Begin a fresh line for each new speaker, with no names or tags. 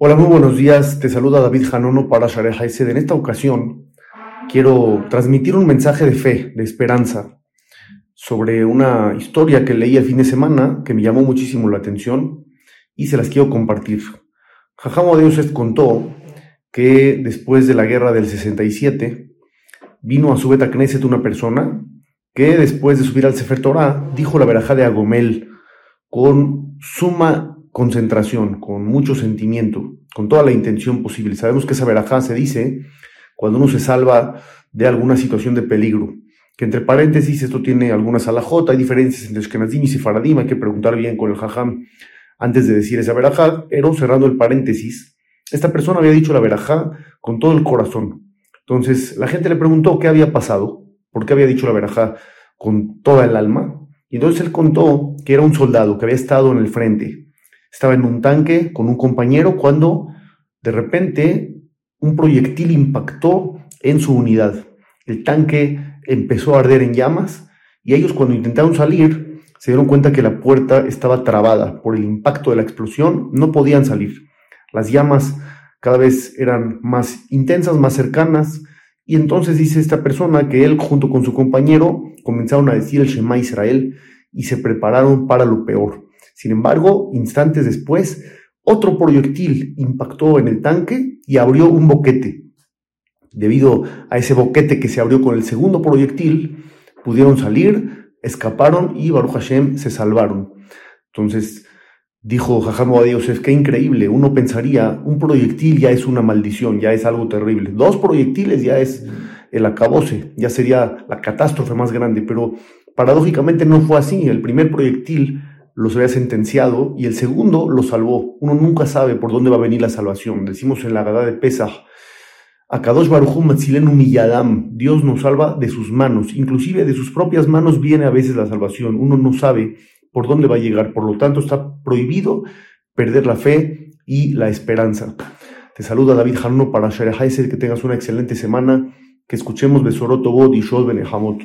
Hola, muy buenos días. Te saluda David Janono para Share Haised. En esta ocasión quiero transmitir un mensaje de fe, de esperanza, sobre una historia que leí el fin de semana que me llamó muchísimo la atención y se las quiero compartir. Jajamo contó que después de la guerra del 67 vino a su Beta Knesset una persona que después de subir al Sefer Torah dijo la verajá de Agomel con suma concentración, con mucho sentimiento, con toda la intención posible. Sabemos que esa verajá se dice cuando uno se salva de alguna situación de peligro. Que entre paréntesis, esto tiene algunas alajot, hay diferencias entre Shkenazim y Sefaradim, hay que preguntar bien con el jajam antes de decir esa verajá, pero cerrando el paréntesis, esta persona había dicho la verajá con todo el corazón. Entonces, la gente le preguntó qué había pasado, por qué había dicho la verajá con toda el alma, y entonces él contó que era un soldado que había estado en el frente, estaba en un tanque con un compañero cuando de repente un proyectil impactó en su unidad. El tanque empezó a arder en llamas y ellos cuando intentaron salir se dieron cuenta que la puerta estaba trabada por el impacto de la explosión, no podían salir. Las llamas cada vez eran más intensas, más cercanas, y entonces dice esta persona que él junto con su compañero comenzaron a decir el Shema Israel y se prepararon para lo peor. Sin embargo, instantes después, otro proyectil impactó en el tanque y abrió un boquete. Debido a ese boquete que se abrió con el segundo proyectil, pudieron salir, escaparon y Baruch Hashem se salvaron. Entonces, dijo Jajamo a Dios, es que increíble, uno pensaría, un proyectil ya es una maldición, ya es algo terrible. Dos proyectiles ya es el acabose, ya sería la catástrofe más grande, pero paradójicamente no fue así. El primer proyectil los había sentenciado y el segundo lo salvó. Uno nunca sabe por dónde va a venir la salvación. Decimos en la Gadá de Pesach, Akadosh Baruchum Matzilenu Miyadam, Dios nos salva de sus manos, inclusive de sus propias manos viene a veces la salvación. Uno no sabe por dónde va a llegar, por lo tanto está prohibido perder la fe y la esperanza. Te saluda David Jarno para Shere que tengas una excelente semana, que escuchemos Besoroto God y Shod Benehamot.